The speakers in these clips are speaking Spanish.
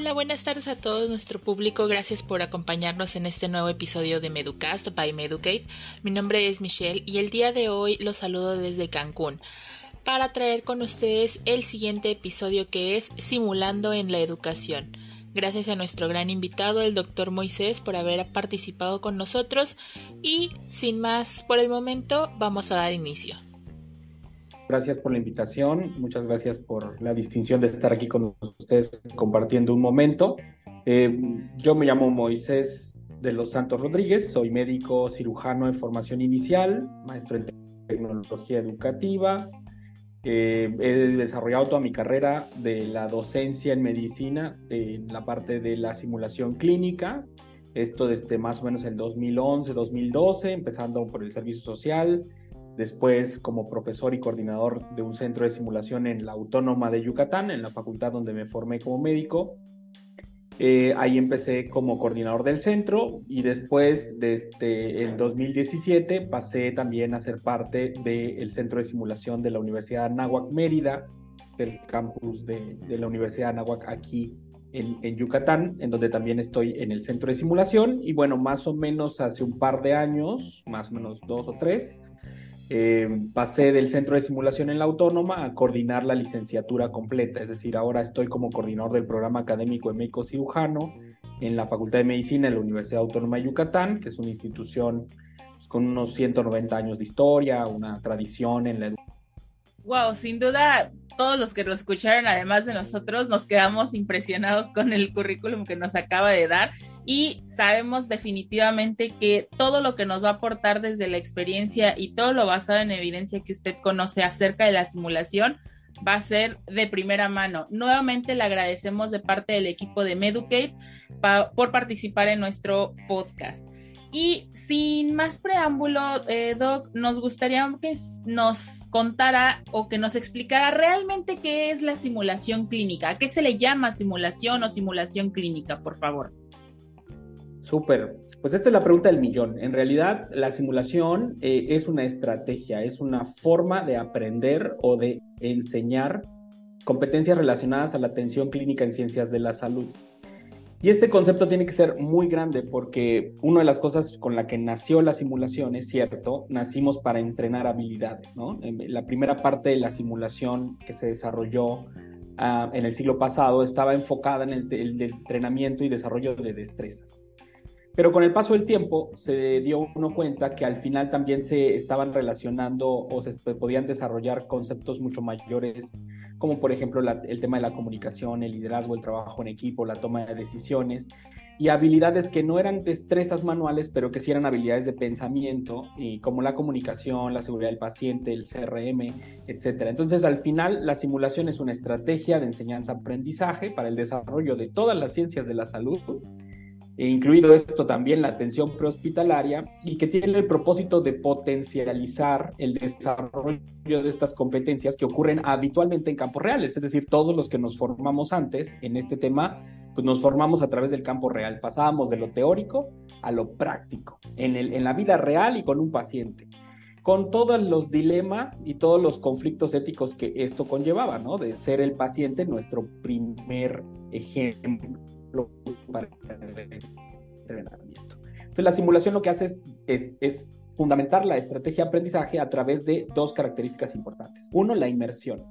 Hola, buenas tardes a todo nuestro público. Gracias por acompañarnos en este nuevo episodio de Meducast by Meducate. Mi nombre es Michelle y el día de hoy los saludo desde Cancún para traer con ustedes el siguiente episodio que es Simulando en la Educación. Gracias a nuestro gran invitado, el doctor Moisés, por haber participado con nosotros y sin más por el momento vamos a dar inicio. Gracias por la invitación, muchas gracias por la distinción de estar aquí con ustedes compartiendo un momento. Eh, yo me llamo Moisés de los Santos Rodríguez, soy médico cirujano en formación inicial, maestro en tecnología educativa. Eh, he desarrollado toda mi carrera de la docencia en medicina, en la parte de la simulación clínica, esto desde más o menos el 2011, 2012, empezando por el servicio social, después como profesor y coordinador de un centro de simulación en la Autónoma de Yucatán, en la facultad donde me formé como médico. Eh, ahí empecé como coordinador del centro y después, desde el 2017, pasé también a ser parte del centro de simulación de la Universidad de Anáhuac Mérida, del campus de, la Universidad de Anáhuac aquí en, en, Yucatán, en donde también estoy en el centro de simulación. Y bueno, más o menos hace un par de años, más o menos dos o tres, eh, pasé del centro de simulación en la autónoma a coordinar la licenciatura completa, es decir, ahora estoy como coordinador del programa académico de médico cirujano en la Facultad de Medicina en la Universidad Autónoma de Yucatán, que es una institución pues, con unos 190 años de historia, una tradición en la educación. Wow, sin duda todos los que lo escucharon, además de nosotros, nos quedamos impresionados con el currículum que nos acaba de dar y sabemos definitivamente que todo lo que nos va a aportar desde la experiencia y todo lo basado en evidencia que usted conoce acerca de la simulación va a ser de primera mano. Nuevamente le agradecemos de parte del equipo de Meducate por participar en nuestro podcast. Y sin más preámbulo, eh, Doc, nos gustaría que nos contara o que nos explicara realmente qué es la simulación clínica. ¿A qué se le llama simulación o simulación clínica, por favor? Súper. Pues esta es la pregunta del millón. En realidad, la simulación eh, es una estrategia, es una forma de aprender o de enseñar competencias relacionadas a la atención clínica en ciencias de la salud. Y este concepto tiene que ser muy grande porque una de las cosas con la que nació la simulación, es cierto, nacimos para entrenar habilidades, ¿no? La primera parte de la simulación que se desarrolló ah, en el siglo pasado estaba enfocada en el entrenamiento y desarrollo de destrezas. Pero con el paso del tiempo se dio uno cuenta que al final también se estaban relacionando o se podían desarrollar conceptos mucho mayores, como por ejemplo el tema de la comunicación, el liderazgo, el trabajo en equipo, la toma de decisiones y habilidades que no eran destrezas manuales, pero que sí eran habilidades de pensamiento, y como la comunicación, la seguridad del paciente, el CRM, etc. Entonces, al final, la simulación es una estrategia de enseñanza-aprendizaje para el desarrollo de todas las ciencias de la salud incluido esto también la atención prehospitalaria, y que tiene el propósito de potencializar el desarrollo de estas competencias que ocurren habitualmente en campos reales, es decir, todos los que nos formamos antes en este tema, pues nos formamos a través del campo real, pasábamos de lo teórico a lo práctico, en, el, en la vida real y con un paciente. Con todos los dilemas y todos los conflictos éticos que esto conllevaba, ¿no? De ser el paciente nuestro primer ejemplo para entrenamiento. Entonces, la simulación lo que hace es, es, fundamentar la estrategia de aprendizaje a través de dos características importantes. Uno, la inmersión.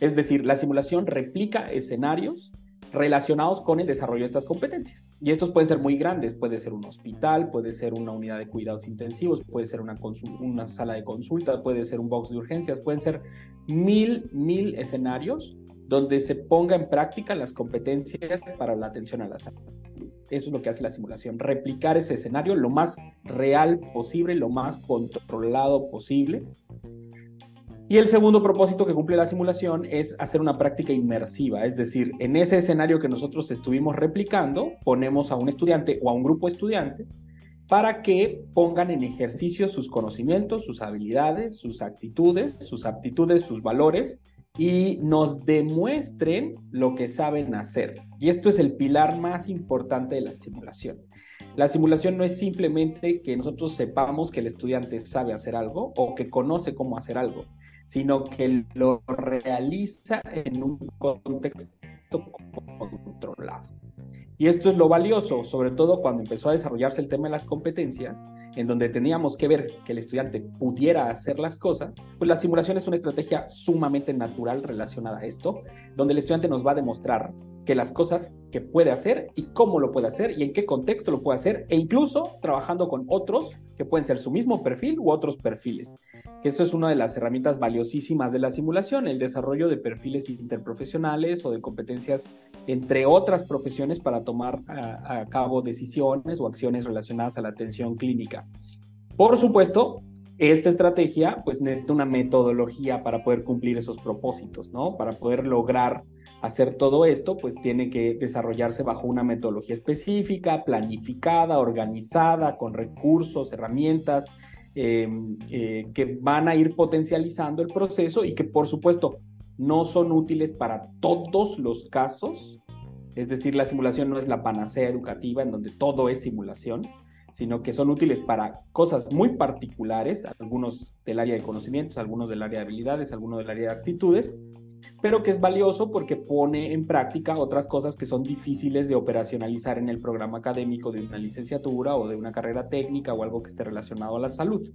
Es decir, la simulación replica escenarios relacionados con el desarrollo de estas competencias. Y estos pueden ser muy grandes, puede ser un hospital, puede ser una unidad de cuidados intensivos, puede ser una, una sala de consulta, puede ser un box de urgencias, pueden ser mil, mil escenarios donde se ponga en práctica las competencias para la atención a la salud. Eso es lo que hace la simulación, replicar ese escenario lo más real posible, lo más controlado posible. Y el segundo propósito que cumple la simulación es hacer una práctica inmersiva, es decir, en ese escenario que nosotros estuvimos replicando, ponemos a un estudiante o a un grupo de estudiantes para que pongan en ejercicio sus conocimientos, sus habilidades, sus actitudes, sus aptitudes, sus valores y nos demuestren lo que saben hacer. Y esto es el pilar más importante de la simulación. La simulación no es simplemente que nosotros sepamos que el estudiante sabe hacer algo o que conoce cómo hacer algo, sino que lo realiza en un contexto controlado. Y esto es lo valioso, sobre todo cuando empezó a desarrollarse el tema de las competencias, en donde teníamos que ver que el estudiante pudiera hacer las cosas, pues la simulación es una estrategia sumamente natural relacionada a esto, donde el estudiante nos va a demostrar que las cosas que puede hacer y cómo lo puede hacer y en qué contexto lo puede hacer, e incluso trabajando con otros que pueden ser su mismo perfil u otros perfiles. Que eso es una de las herramientas valiosísimas de la simulación, el desarrollo de perfiles interprofesionales o de competencias entre otras profesiones para tomar a, a cabo decisiones o acciones relacionadas a la atención clínica. Por supuesto, esta estrategia pues necesita una metodología para poder cumplir esos propósitos, ¿no? Para poder lograr hacer todo esto, pues tiene que desarrollarse bajo una metodología específica, planificada, organizada, con recursos, herramientas eh, eh, que van a ir potencializando el proceso y que por supuesto no son útiles para todos los casos. Es decir, la simulación no es la panacea educativa en donde todo es simulación, sino que son útiles para cosas muy particulares, algunos del área de conocimientos, algunos del área de habilidades, algunos del área de actitudes, pero que es valioso porque pone en práctica otras cosas que son difíciles de operacionalizar en el programa académico de una licenciatura o de una carrera técnica o algo que esté relacionado a la salud.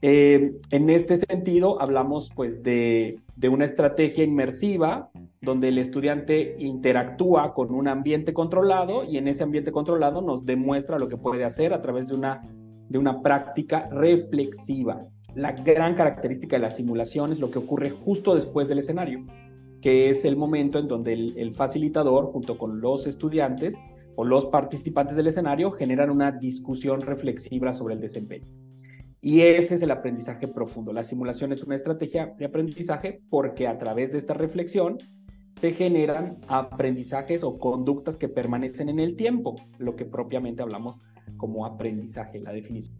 Eh, en este sentido, hablamos pues de, de, una estrategia inmersiva donde el estudiante interactúa con un ambiente controlado y en ese ambiente controlado nos demuestra lo que puede hacer a través de una, de una práctica reflexiva la gran característica de la simulación es lo que ocurre justo después del escenario, que es el momento en donde el, facilitador, junto con los estudiantes o los participantes del escenario, generan una discusión reflexiva sobre el desempeño. Y ese es el aprendizaje profundo. La simulación es una estrategia de aprendizaje porque a través de esta reflexión se generan aprendizajes o conductas que permanecen en el tiempo, lo que propiamente hablamos como aprendizaje, la definición.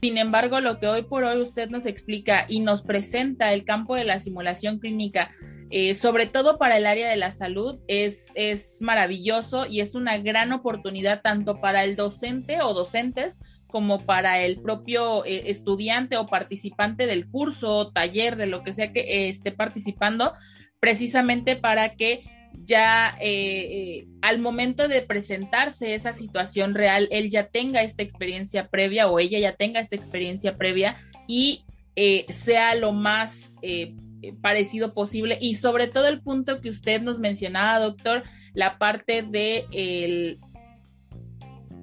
Sin embargo, lo que hoy por hoy usted nos explica y nos presenta el campo de la simulación clínica, eh, sobre todo para el área de la salud, es, es maravilloso y es una gran oportunidad tanto para el docente o docentes como para el propio eh, estudiante o participante del curso, taller, de lo que sea que eh, esté participando, precisamente para que ya eh, eh, al momento de presentarse esa situación real, él ya tenga esta experiencia previa o ella ya tenga esta experiencia previa y eh, sea lo más parecido posible. Y sobre todo el punto que usted nos mencionaba, doctor, la parte de el,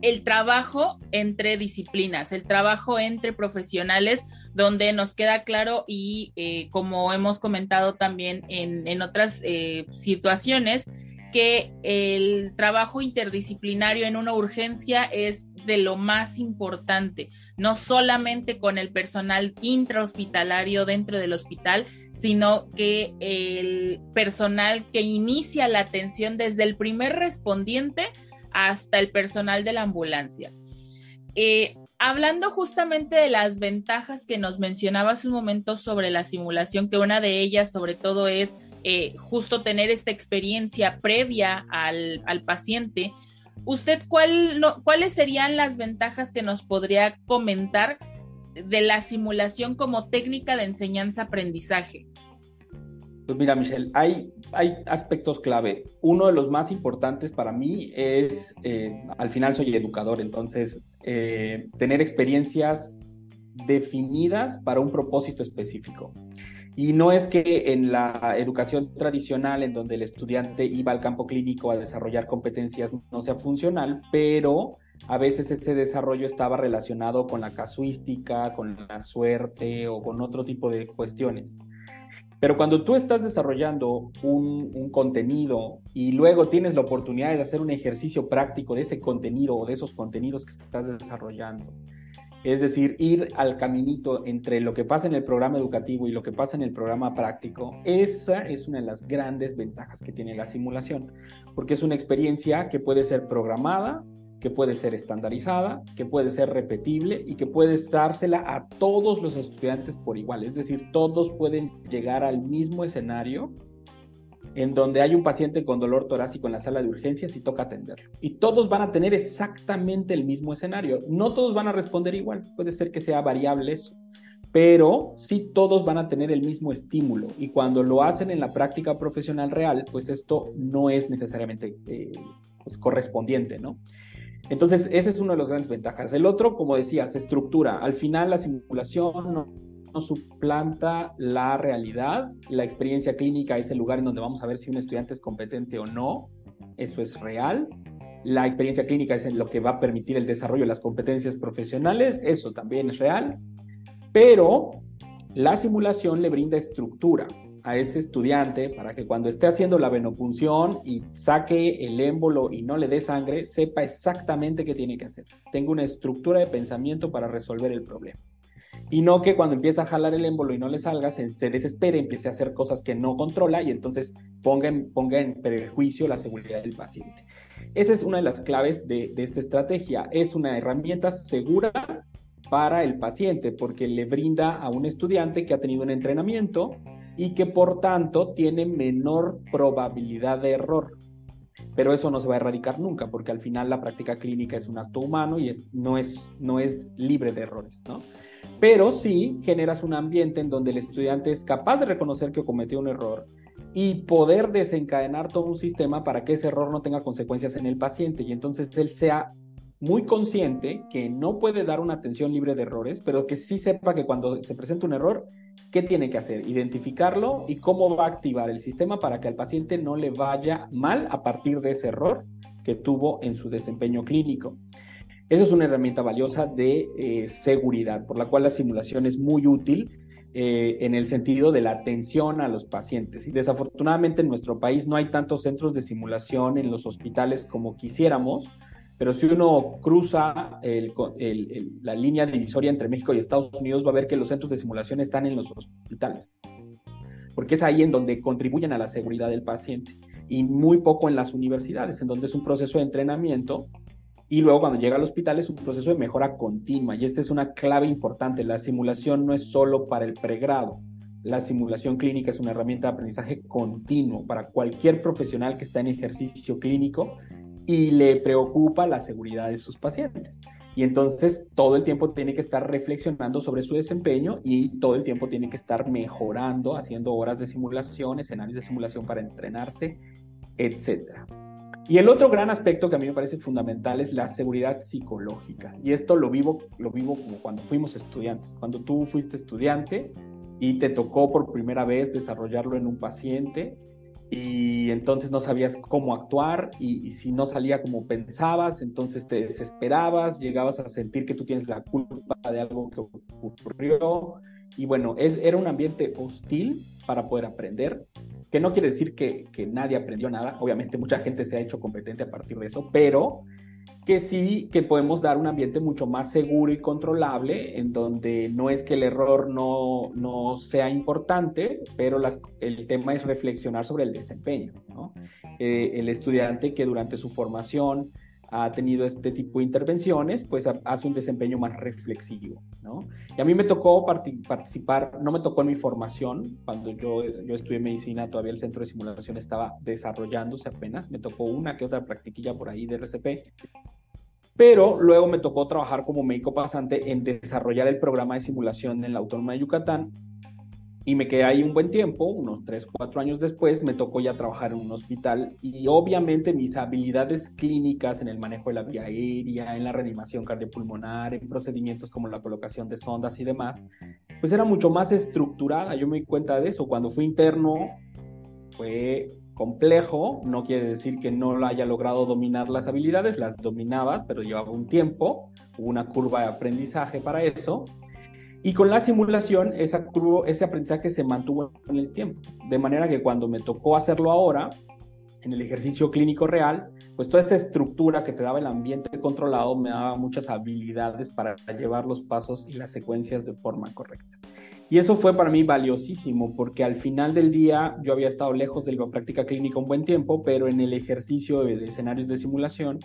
el trabajo entre disciplinas, el trabajo entre profesionales donde nos queda claro y eh, como hemos comentado también en, otras eh, situaciones, que el trabajo interdisciplinario en una urgencia es de lo más importante, no solamente con el personal intrahospitalario dentro del hospital, sino que el personal que inicia la atención desde el primer respondiente hasta el personal de la ambulancia. Eh, hablando justamente de las ventajas que nos mencionaba hace un momento sobre la simulación, que una de ellas sobre todo es eh, justo tener esta experiencia previa al, paciente, ¿usted cuál, cuáles serían las ventajas que nos podría comentar de la simulación como técnica de enseñanza-aprendizaje? Pues mira, Michelle, hay, hay aspectos clave. Uno de los más importantes para mí es, eh, al final soy educador, entonces eh, tener experiencias definidas para un propósito específico. Y no es que en la educación tradicional, en donde el estudiante iba al campo clínico a desarrollar competencias, no sea funcional, pero a veces ese desarrollo estaba relacionado con la casuística, con la suerte o con otro tipo de cuestiones. Pero cuando tú estás desarrollando un, contenido y luego tienes la oportunidad de hacer un ejercicio práctico de ese contenido o de esos contenidos que estás desarrollando, es decir, ir al caminito entre lo que pasa en el programa educativo y lo que pasa en el programa práctico, esa es una de las grandes ventajas que tiene la simulación, porque es una experiencia que puede ser programada, que puede ser estandarizada, que puede ser repetible y que puede dársela a todos los estudiantes por igual. Es decir, todos pueden llegar al mismo escenario en donde hay un paciente con dolor torácico en la sala de urgencias y toca atenderlo. Y todos van a tener exactamente el mismo escenario. No todos van a responder igual. Puede ser que sea variable eso. pero sí todos van a tener el mismo estímulo y cuando lo hacen en la práctica profesional real, pues esto no es necesariamente eh, pues correspondiente, ¿no? Entonces, ese es uno de los grandes ventajas. El otro, como decías, estructura. Al final la simulación no, no suplanta la realidad. La experiencia clínica es el lugar en donde vamos a ver si un estudiante es competente o no. Eso es real. La experiencia clínica es lo que va a permitir el desarrollo de las competencias profesionales. Eso también es real pero la simulación le brinda estructura a ese estudiante para que cuando esté haciendo la venopunción y saque el émbolo y no le dé sangre, sepa exactamente qué tiene que hacer. Tenga una estructura de pensamiento para resolver el problema. Y no que cuando empieza a jalar el émbolo y no le salga, se, desespere, empiece a hacer cosas que no controla y entonces ponga en, ponga en perjuicio la seguridad del paciente. Esa es una de las claves de, de esta estrategia. Es una herramienta segura para el paciente, porque le brinda a un estudiante que ha tenido un entrenamiento y que por tanto tiene menor probabilidad de error. Pero eso no se va a erradicar nunca, porque al final la práctica clínica es un acto humano y no, es, no es libre de errores, ¿no? Pero sí generas un ambiente en donde el estudiante es capaz de reconocer que cometió un error y poder desencadenar todo un sistema para que ese error no tenga consecuencias en el paciente y entonces él sea muy consciente que no puede dar una atención libre de errores, pero que sí sepa que cuando se presenta un error, ¿qué tiene que hacer? Identificarlo y cómo va a activar el sistema para que al paciente no le vaya mal a partir de ese error que tuvo en su desempeño clínico. Esa es una herramienta valiosa de eh, seguridad, por la cual la simulación es muy útil eh, en el sentido de la atención a los pacientes. Y desafortunadamente en nuestro país no hay tantos centros de simulación en los hospitales como quisiéramos, pero si uno cruza la línea divisoria entre México y Estados Unidos, va a ver que los centros de simulación están en los hospitales, porque es ahí en donde contribuyen a la seguridad del paciente y muy poco en las universidades, en donde es un proceso de entrenamiento y luego cuando llega al hospital es un proceso de mejora continua y esta es una clave importante. La simulación no es solo para el pregrado. La simulación clínica es una herramienta de aprendizaje continuo para cualquier profesional que está en ejercicio clínico y le preocupa la seguridad de sus pacientes. Y entonces todo el tiempo tiene que estar reflexionando sobre su desempeño y todo el tiempo tiene que estar mejorando, haciendo horas de simulación, escenarios de simulación para entrenarse, etc. Y el otro gran aspecto que a mí me parece fundamental es la seguridad psicológica. Y esto lo vivo, lo vivo como cuando fuimos estudiantes. Cuando tú fuiste estudiante y te tocó por primera vez desarrollarlo en un paciente, y entonces no sabías cómo actuar y, si no salía como pensabas, entonces te desesperabas, llegabas a sentir que tú tienes la culpa de algo que ocurrió. Y bueno, es, era un ambiente hostil para poder aprender, que no quiere decir que, que nadie aprendió nada, obviamente mucha gente se ha hecho competente a partir de eso, pero que sí que podemos dar un ambiente mucho más seguro y controlable, en donde no es que el error no, no sea importante, pero las, el tema es reflexionar sobre el desempeño. ¿no? Eh, el estudiante que durante su formación ha tenido este tipo de intervenciones, pues hace un desempeño más reflexivo, ¿no? Y a mí me tocó participar, no me tocó en mi formación, cuando yo, yo estudié medicina, todavía el centro de simulación estaba desarrollándose apenas, me tocó una que otra practiquilla por ahí de RCP, pero luego me tocó trabajar como médico pasante en desarrollar el programa de simulación en la Autónoma de Yucatán y me quedé ahí un buen tiempo, unos 3, 4 años después, me tocó ya trabajar en un hospital y obviamente mis habilidades clínicas en el manejo de la vía aérea, en la reanimación cardiopulmonar, en procedimientos como la colocación de sondas y demás, pues era mucho más estructurada. Yo me di cuenta de eso. Cuando fui interno fue complejo, no quiere decir que no haya logrado dominar las habilidades, las dominaba, pero llevaba un tiempo, hubo una curva de aprendizaje para eso y con la simulación, esa ese aprendizaje se mantuvo en el tiempo. De manera que cuando me tocó hacerlo ahora, en el ejercicio clínico real, pues toda esa estructura que te daba el ambiente controlado me daba muchas habilidades para llevar los pasos y las secuencias de forma correcta. Y eso fue para mí valiosísimo porque al final del día yo había estado lejos de la práctica clínica un buen tiempo, pero en el ejercicio de escenarios de simulación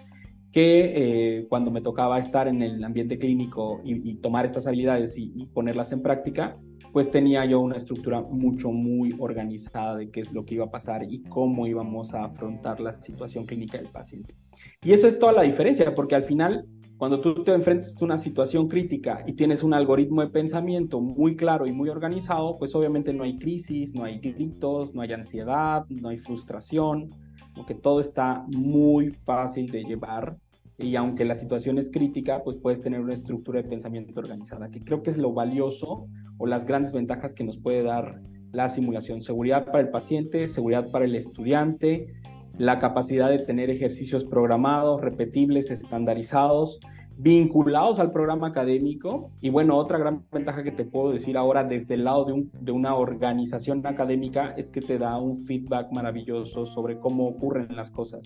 que eh, cuando me tocaba estar en el ambiente clínico y, tomar estas habilidades y, ponerlas en práctica, pues tenía yo una estructura mucho, muy organizada de qué es lo que iba a pasar y cómo íbamos a afrontar la situación clínica del paciente. Y eso es toda la diferencia, porque al final Cuando tú te enfrentas a una situación crítica y tienes un algoritmo de pensamiento muy claro y muy organizado, pues obviamente no hay crisis, no hay gritos, no hay ansiedad, no hay frustración, porque todo está muy fácil de llevar y aunque la situación es crítica, pues puedes tener una estructura de pensamiento organizada, que creo que es lo valioso o las grandes ventajas que nos puede dar la simulación. Seguridad para el paciente, seguridad para el estudiante, la capacidad de tener ejercicios programados, repetibles, estandarizados, vinculados al programa académico. Y bueno, otra gran ventaja que te puedo decir ahora desde el lado de, un, de, una organización académica es que te da un feedback maravilloso sobre cómo ocurren las cosas.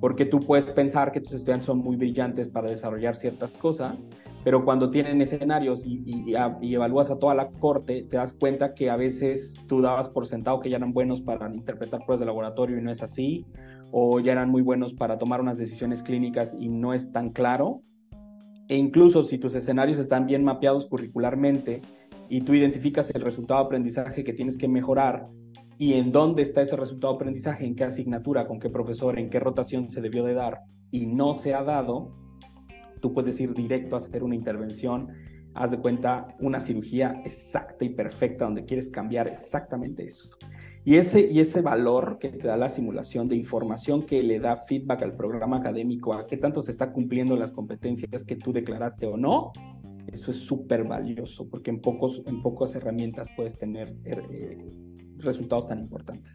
Porque tú puedes pensar que tus estudiantes son muy brillantes para desarrollar ciertas cosas, pero cuando tienen escenarios y, y, y, evalúas a toda la corte, te das cuenta que a veces tú dabas por sentado que ya eran buenos para interpretar pruebas de laboratorio y no es así, o ya eran muy buenos para tomar unas decisiones clínicas y no es tan claro. E incluso si tus escenarios están bien mapeados curricularmente y tú identificas el resultado de aprendizaje que tienes que mejorar y en dónde está ese resultado de aprendizaje, en qué asignatura, con qué profesor, en qué rotación se debió de dar y no se ha dado, tú puedes ir directo a hacer una intervención, haz de cuenta una cirugía exacta y perfecta donde quieres cambiar exactamente eso. Y ese, y ese valor que te da la simulación de información que le da feedback al programa académico, a qué tanto se está cumpliendo las competencias que tú declaraste o no, eso es súper valioso, porque en, pocos, en pocas herramientas puedes tener eh, resultados tan importantes.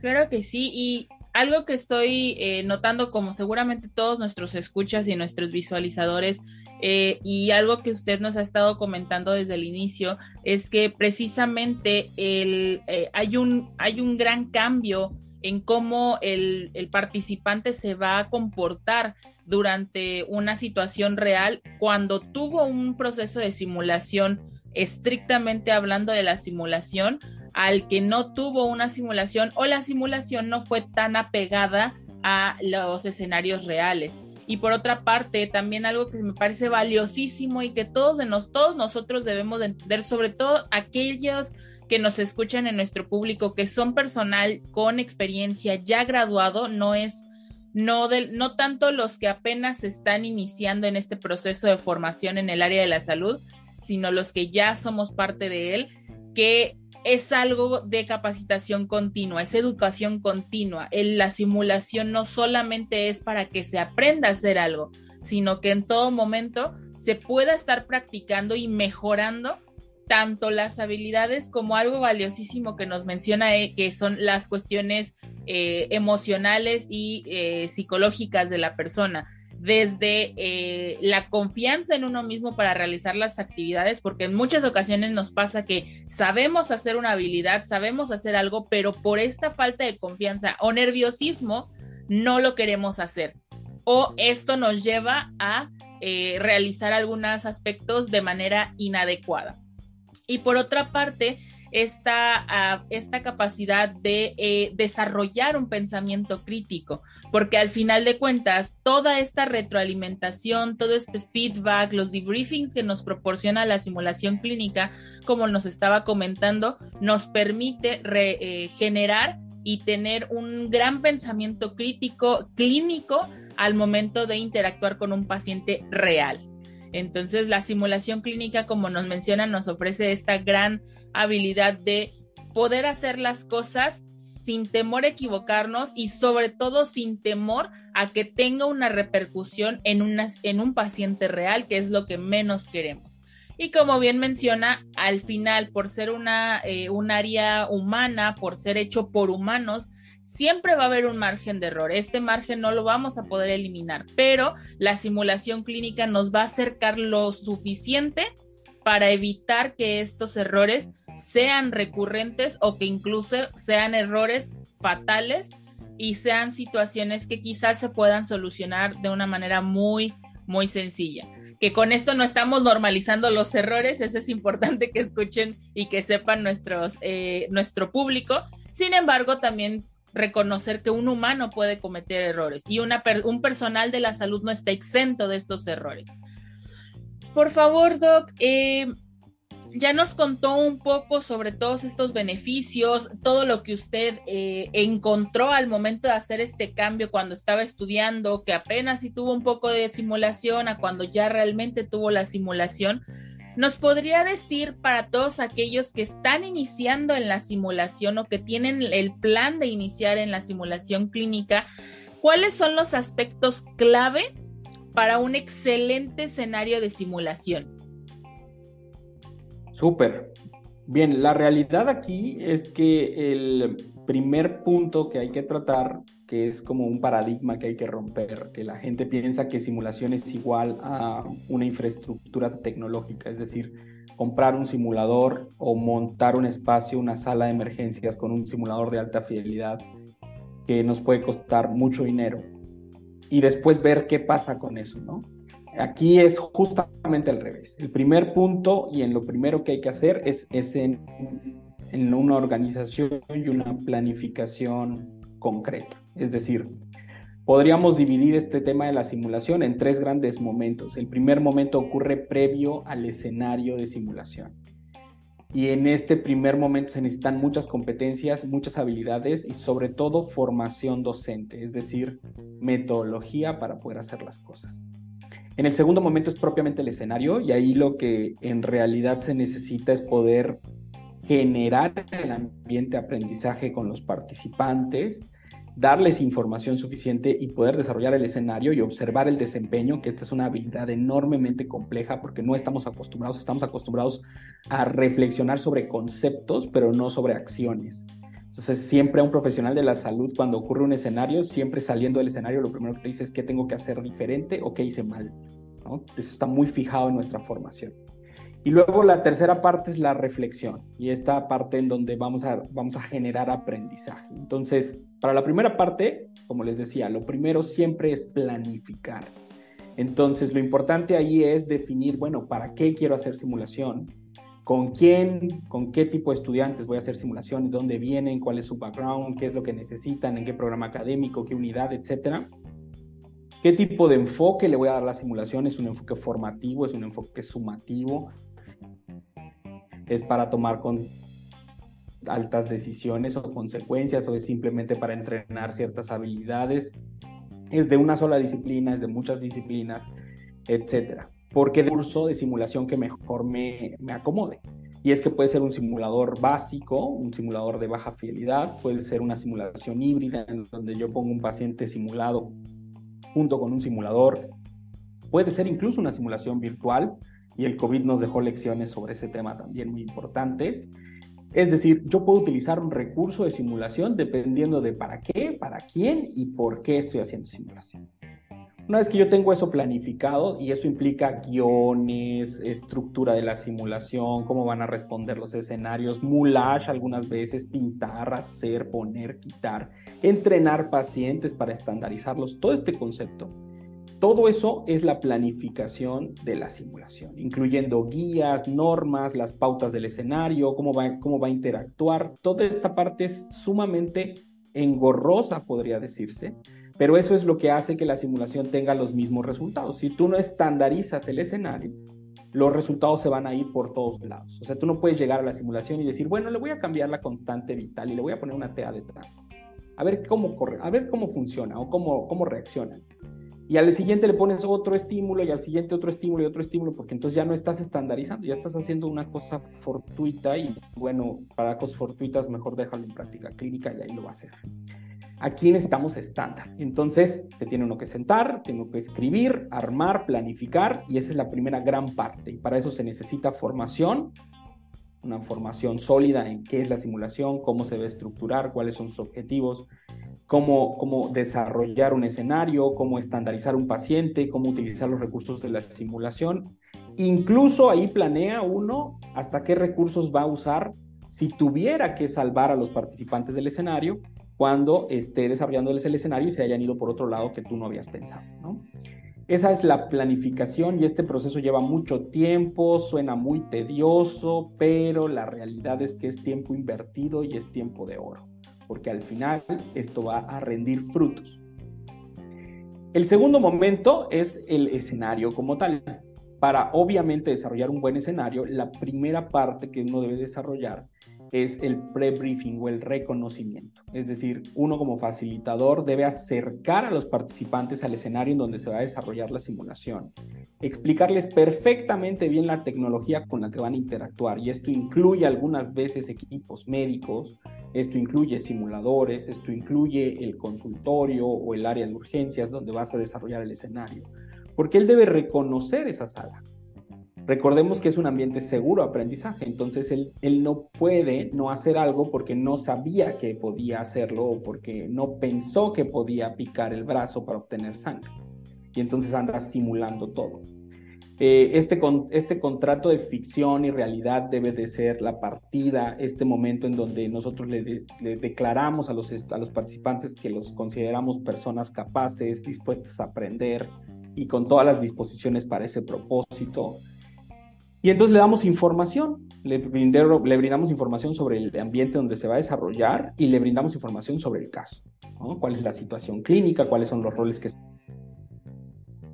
Claro que sí, y algo que estoy eh, notando, como seguramente todos nuestros escuchas y nuestros visualizadores, eh, y algo que usted nos ha estado comentando desde el inicio, es que precisamente el, eh, hay, un, hay un gran cambio en cómo el, el participante se va a comportar durante una situación real cuando tuvo un proceso de simulación estrictamente hablando de la simulación al que no tuvo una simulación o la simulación no fue tan apegada a los escenarios reales. Y por otra parte, también algo que me parece valiosísimo y que todos, de nos, todos nosotros debemos entender, sobre todo aquellos que nos escuchan en nuestro público, que son personal con experiencia ya graduado, no es no, no tanto los que apenas están iniciando en este proceso de formación en el área de la salud, sino los que ya somos parte de él, que es algo de capacitación continua, es educación continua. la simulación no solamente es para que se aprenda a hacer algo, sino que en todo momento se pueda estar practicando y mejorando tanto las habilidades como algo valiosísimo que nos menciona, eh, que son las cuestiones eh, emocionales y eh, psicológicas de la persona desde eh, la confianza en uno mismo para realizar las actividades, porque en muchas ocasiones nos pasa que sabemos hacer una habilidad, sabemos hacer algo, pero por esta falta de confianza o nerviosismo no lo queremos hacer. O esto nos lleva a eh, realizar algunos aspectos de manera inadecuada. Y por otra parte, esta, esta capacidad de eh, desarrollar un pensamiento crítico, porque al final de cuentas, toda esta retroalimentación, todo este feedback, los debriefings que nos proporciona la simulación clínica, como nos estaba comentando, nos permite eh, generar y tener un gran pensamiento crítico clínico al momento de interactuar con un paciente real. Entonces, la simulación clínica, como nos menciona, nos ofrece esta gran habilidad de poder hacer las cosas sin temor a equivocarnos y sobre todo sin temor a que tenga una repercusión en, en un paciente real, que es lo que menos queremos. Y como bien menciona, al final, por ser una, eh, un área humana, por ser hecho por humanos, siempre va a haber un margen de error. Este margen no lo vamos a poder eliminar, pero la simulación clínica nos va a acercar lo suficiente para evitar que estos errores sean recurrentes o que incluso sean errores fatales y sean situaciones que quizás se puedan solucionar de una manera muy, muy sencilla. Que con esto no estamos normalizando los errores, eso es importante que escuchen y que sepan nuestros, eh, nuestro público. Sin embargo, también reconocer que un humano puede cometer errores y una un personal de la salud no está exento de estos errores. Por favor, Doc, eh, ya nos contó un poco sobre todos estos beneficios, todo lo que usted eh, encontró al momento de hacer este cambio cuando estaba estudiando, que apenas si tuvo un poco de simulación a cuando ya realmente tuvo la simulación. ¿Nos podría decir para todos aquellos que están iniciando en la simulación o que tienen el plan de iniciar en la simulación clínica, cuáles son los aspectos clave para un excelente escenario de simulación? Súper. Bien, la realidad aquí es que el primer punto que hay que tratar, que es como un paradigma que hay que romper, que la gente piensa que simulación es igual a una infraestructura tecnológica, es decir, comprar un simulador o montar un espacio, una sala de emergencias con un simulador de alta fidelidad que nos puede costar mucho dinero y después ver qué pasa con eso, ¿no? Aquí es justamente al revés. El primer punto y en lo primero que hay que hacer es, en, en una organización y una planificación concreta. Es decir, podríamos dividir este tema de la simulación en tres grandes momentos. El primer momento ocurre previo al escenario de simulación. Y en este primer momento se necesitan muchas competencias, muchas habilidades y sobre todo formación docente, es decir, metodología para poder hacer las cosas. En el segundo momento es propiamente el escenario y ahí lo que en realidad se necesita es poder generar el ambiente de aprendizaje con los participantes, darles información suficiente y poder desarrollar el escenario y observar el desempeño, que esta es una habilidad enormemente compleja porque no estamos acostumbrados, estamos acostumbrados a reflexionar sobre conceptos, pero no sobre acciones. Entonces, siempre a un profesional de la salud, cuando ocurre un escenario, siempre saliendo del escenario, lo primero que te dice es qué tengo que hacer diferente o qué hice mal. Eso está muy fijado en nuestra formación. Y luego la tercera parte es la reflexión y esta parte en donde vamos a, vamos a generar aprendizaje. Entonces, para la primera parte, como les decía, lo primero siempre es planificar. Entonces, lo importante ahí es definir, bueno, ¿para qué quiero hacer simulación? ¿Con quién, con qué tipo de estudiantes voy a hacer simulación? ¿Dónde vienen? ¿Cuál es su background? ¿Qué es lo que necesitan? ¿En qué programa académico? ¿Qué unidad? Etcétera. ¿Qué tipo de enfoque le voy a dar a la simulación? ¿Es un enfoque formativo? ¿Es un enfoque sumativo? ¿Es para tomar con altas decisiones o consecuencias o es simplemente para entrenar ciertas habilidades? ¿Es de una sola disciplina? ¿Es de muchas disciplinas? Etcétera. Porque de curso de simulación que mejor me, me acomode. Y es que puede ser un simulador básico, un simulador de baja fidelidad, puede ser una simulación híbrida en donde yo pongo un paciente simulado junto con un simulador. Puede ser incluso una simulación virtual y el COVID nos dejó lecciones sobre ese tema también muy importantes. Es decir, yo puedo utilizar un recurso de simulación dependiendo de para qué, para quién y por qué estoy haciendo simulación. Una vez que yo tengo eso planificado, y eso implica guiones, estructura de la simulación, cómo van a responder los escenarios, mulage algunas veces, pintar, hacer, poner, quitar, entrenar pacientes para estandarizarlos, todo este concepto. Todo eso es la planificación de la simulación, incluyendo guías, normas, las pautas del escenario, cómo va, cómo va a interactuar. Toda esta parte es sumamente engorrosa, podría decirse, pero eso es lo que hace que la simulación tenga los mismos resultados. Si tú no estandarizas el escenario, los resultados se van a ir por todos lados. O sea, tú no puedes llegar a la simulación y decir, bueno, le voy a cambiar la constante vital y le voy a poner una TA detrás. A ver cómo corre, a ver cómo funciona o cómo, cómo reacciona. Y al siguiente le pones otro estímulo y al siguiente otro estímulo y otro estímulo, porque entonces ya no estás estandarizando, ya estás haciendo una cosa fortuita y bueno, para cosas fortuitas mejor déjalo en práctica clínica y ahí lo va a hacer. Aquí necesitamos estándar. Entonces, se tiene uno que sentar, tengo que escribir, armar, planificar, y esa es la primera gran parte. Y para eso se necesita formación, una formación sólida en qué es la simulación, cómo se debe estructurar, cuáles son sus objetivos, cómo, cómo desarrollar un escenario, cómo estandarizar un paciente, cómo utilizar los recursos de la simulación. Incluso ahí planea uno hasta qué recursos va a usar si tuviera que salvar a los participantes del escenario cuando esté desarrollándoles el escenario y se hayan ido por otro lado que tú no habías pensado, ¿no? Esa es la planificación y este proceso lleva mucho tiempo, suena muy tedioso, pero la realidad es que es tiempo invertido y es tiempo de oro, porque al final esto va a rendir frutos. El segundo momento es el escenario como tal. para obviamente desarrollar un buen escenario, la primera parte que uno debe desarrollar es el pre-briefing o el reconocimiento. Es decir, uno como facilitador debe acercar a los participantes al escenario en donde se va a desarrollar la simulación, explicarles perfectamente bien la tecnología con la que van a interactuar y esto incluye algunas veces equipos médicos, esto incluye simuladores, esto incluye el consultorio o el área de urgencias donde vas a desarrollar el escenario, porque él debe reconocer esa sala Recordemos que es un ambiente seguro de aprendizaje, entonces él, él no puede no hacer algo porque no sabía que podía hacerlo o porque no pensó que podía picar el brazo para obtener sangre. Y entonces anda simulando todo. Eh, este, con, este contrato de ficción y realidad debe de ser la partida, este momento en donde nosotros le, le, declaramos a los, a los participantes que los consideramos personas capaces, dispuestas a aprender y con todas las disposiciones para ese propósito. Y entonces le damos información, le, le, brindamos información sobre el ambiente donde se va a desarrollar y le brindamos información sobre el caso, cuál es la situación clínica, cuáles son los roles que...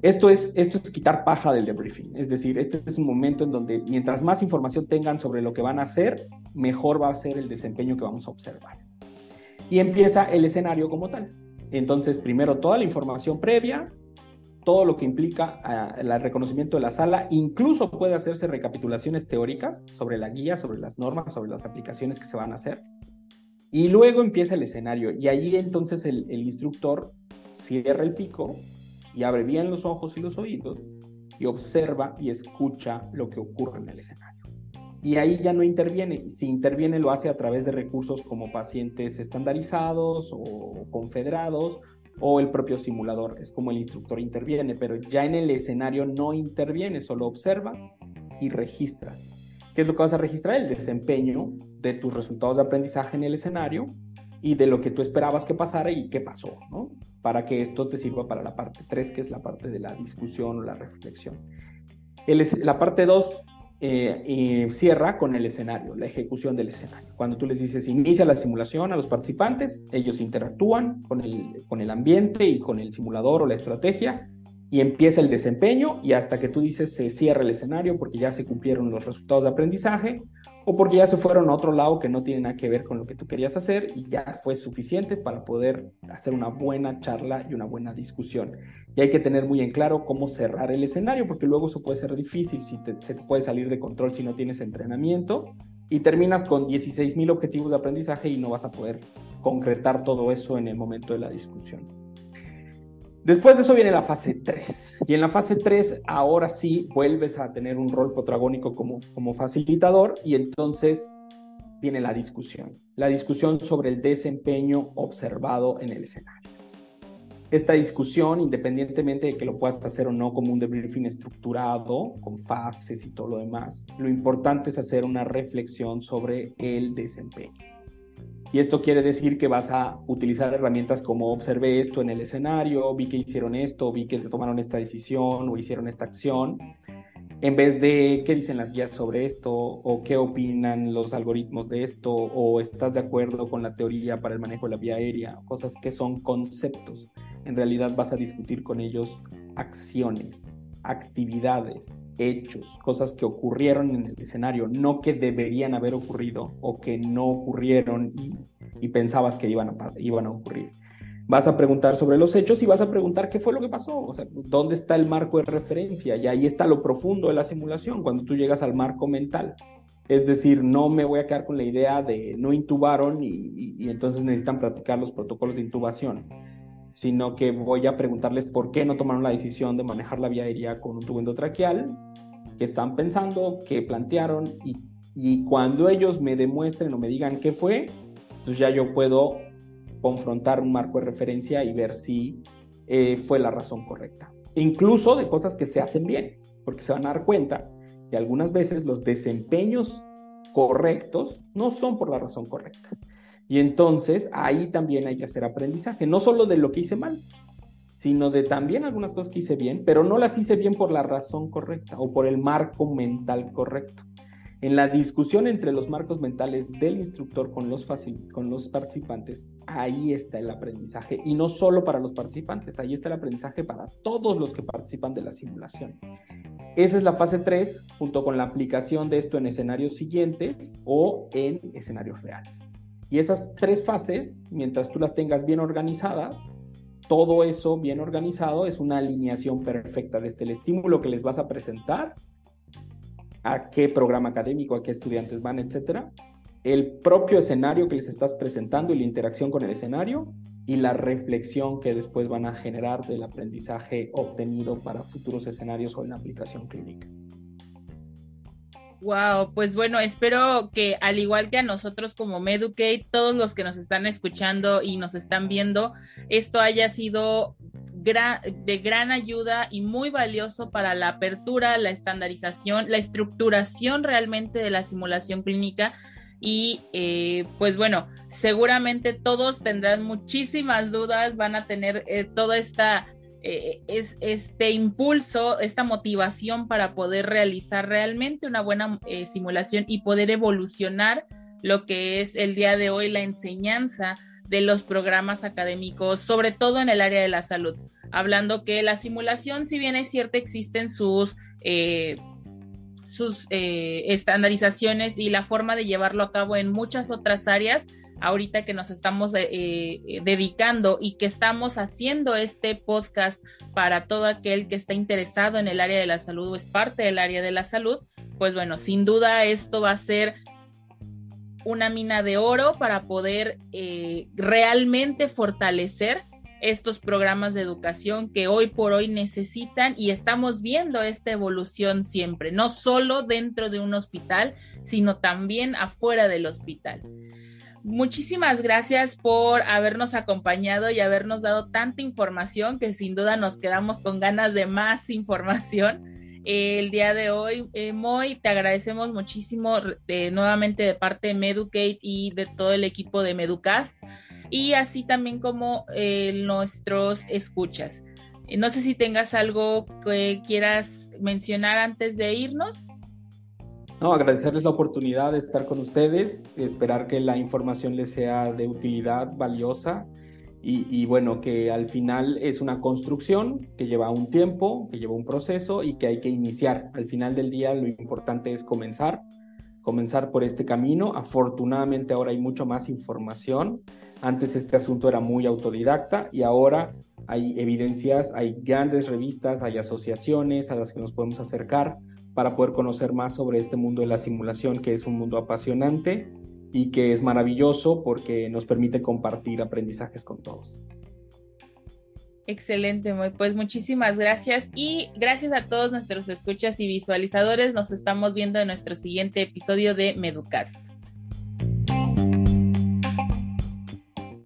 Esto es, esto es quitar paja del debriefing, es decir, este es un momento en donde mientras más información tengan sobre lo que van a hacer, mejor va a ser el desempeño que vamos a observar. Y empieza el escenario como tal. Entonces, primero toda la información previa, todo lo que implica ah, el reconocimiento de la sala, incluso puede hacerse recapitulaciones teóricas sobre la guía, sobre las normas, sobre las aplicaciones que se van a hacer. Y luego empieza el escenario y ahí entonces el, el instructor cierra el pico y abre bien los ojos y los oídos y observa y escucha lo que ocurre en el escenario. Y ahí ya no interviene. Si interviene lo hace a través de recursos como pacientes estandarizados o confederados o el propio simulador. Es como el instructor interviene, pero ya en el escenario no interviene, solo observas y registras. ¿Qué es lo que vas a registrar? El desempeño de tus resultados de aprendizaje en el escenario y de lo que tú esperabas que pasara y qué pasó, ¿no? Para que esto te sirva para la parte 3, que es la parte de la discusión o la reflexión. El, la parte 2 eh, cierra con el escenario, la ejecución del escenario. Cuando tú les dices inicia la simulación a los participantes, ellos interactúan con el, con el ambiente y con el simulador o la estrategia y empieza el desempeño y hasta que tú dices se cierra el escenario porque ya se cumplieron los resultados de aprendizaje o porque ya se fueron a otro lado que no tiene nada que ver con lo que tú querías hacer y ya fue suficiente para poder hacer una buena charla y una buena discusión. Y hay que tener muy en claro cómo cerrar el escenario porque luego eso puede ser difícil, si se te puede salir de control si no tienes entrenamiento y terminas con 16.000 objetivos de aprendizaje y no vas a poder concretar todo eso en el momento de la discusión. Después de eso viene la fase 3. Y en la fase 3, ahora sí vuelves a tener un rol protagónico como, como facilitador y entonces viene la discusión. La discusión sobre el desempeño observado en el escenario. Esta discusión, independientemente de que lo puedas hacer o no como un debriefing estructurado, con fases y todo lo demás, lo importante es hacer una reflexión sobre el desempeño. Y esto quiere decir que vas a utilizar herramientas como observé esto en el escenario, vi que hicieron esto, vi que tomaron esta decisión o hicieron esta acción, en vez de qué dicen las guías sobre esto o qué opinan los algoritmos de esto o estás de acuerdo con la teoría para el manejo de la vía aérea, cosas que son conceptos. En realidad vas a discutir con ellos acciones, actividades, hechos, cosas que ocurrieron en el escenario, no que deberían haber ocurrido o que no ocurrieron y, pensabas que iban a, iban a ocurrir. Vas a preguntar sobre los hechos y vas a preguntar qué fue lo que pasó, o sea, dónde está el marco de referencia y ahí está lo profundo de la simulación, cuando tú llegas al marco mental. Es decir, no me voy a quedar con la idea de no intubaron y, y entonces necesitan practicar los protocolos de intubación sino que voy a preguntarles por qué no tomaron la decisión de manejar la vía aérea con un tubo endotraqueal, qué están pensando, qué plantearon, y, y cuando ellos me demuestren o me digan qué fue, entonces ya yo puedo confrontar un marco de referencia y ver si eh, fue la razón correcta. Incluso de cosas que se hacen bien, porque se van a dar cuenta que algunas veces los desempeños correctos no son por la razón correcta. Y entonces ahí también hay que hacer aprendizaje, no solo de lo que hice mal, sino de también algunas cosas que hice bien, pero no las hice bien por la razón correcta o por el marco mental correcto. En la discusión entre los marcos mentales del instructor con los, con los participantes, ahí está el aprendizaje. Y no solo para los participantes, ahí está el aprendizaje para todos los que participan de la simulación. Esa es la fase 3, junto con la aplicación de esto en escenarios siguientes o en escenarios reales. Y esas tres fases, mientras tú las tengas bien organizadas, todo eso bien organizado es una alineación perfecta desde el estímulo que les vas a presentar, a qué programa académico, a qué estudiantes van, etcétera, el propio escenario que les estás presentando y la interacción con el escenario y la reflexión que después van a generar del aprendizaje obtenido para futuros escenarios o en la aplicación clínica. Wow, pues bueno, espero que al igual que a nosotros como Meducate, todos los que nos están escuchando y nos están viendo, esto haya sido de gran ayuda y muy valioso para la apertura, la estandarización, la estructuración realmente de la simulación clínica y eh, pues bueno, seguramente todos tendrán muchísimas dudas, van a tener eh, toda esta eh, es, este impulso, esta motivación para poder realizar realmente una buena simulación y poder evolucionar lo que es el día de hoy la enseñanza de los programas académicos, sobre todo en el área de la salud. Hablando que la simulación, si bien es cierto, existen sus sus eh, estandarizaciones y la forma de llevarlo a cabo en muchas otras áreas. Ahorita que nos estamos eh, eh, dedicando y que estamos haciendo este podcast para todo aquel que está interesado en el área de la salud o es parte del área de la salud, pues bueno, sin duda esto va a ser una mina de oro para poder realmente fortalecer estos programas de educación que hoy por hoy necesitan y estamos viendo esta evolución siempre, no solo dentro de un hospital, sino también afuera del hospital. Muchísimas gracias por habernos acompañado y habernos dado tanta información que sin duda nos quedamos con ganas de más información. el día de hoy, eh, Moy, te agradecemos muchísimo eh, nuevamente de parte de Meducate y de todo el equipo de Meducast y así también como eh, nuestros escuchas. Eh, no sé si tengas algo que quieras mencionar antes de irnos. No, agradecerles la oportunidad de estar con ustedes, esperar que la información les sea de utilidad, valiosa y, y, bueno, que al final es una construcción que lleva un tiempo, que lleva un proceso y que hay que iniciar. Al final del día lo importante es comenzar, comenzar por este camino. Afortunadamente ahora hay mucho más información antes este asunto era muy autodidacta y ahora hay evidencias, hay grandes revistas, hay asociaciones a las que nos podemos acercar para poder conocer más sobre este mundo de la simulación, que es un mundo apasionante y que es maravilloso porque nos permite compartir aprendizajes con todos. Excelente, pues muchísimas gracias y gracias a todos nuestros escuchas y visualizadores. Nos estamos viendo en nuestro siguiente episodio de Meducast.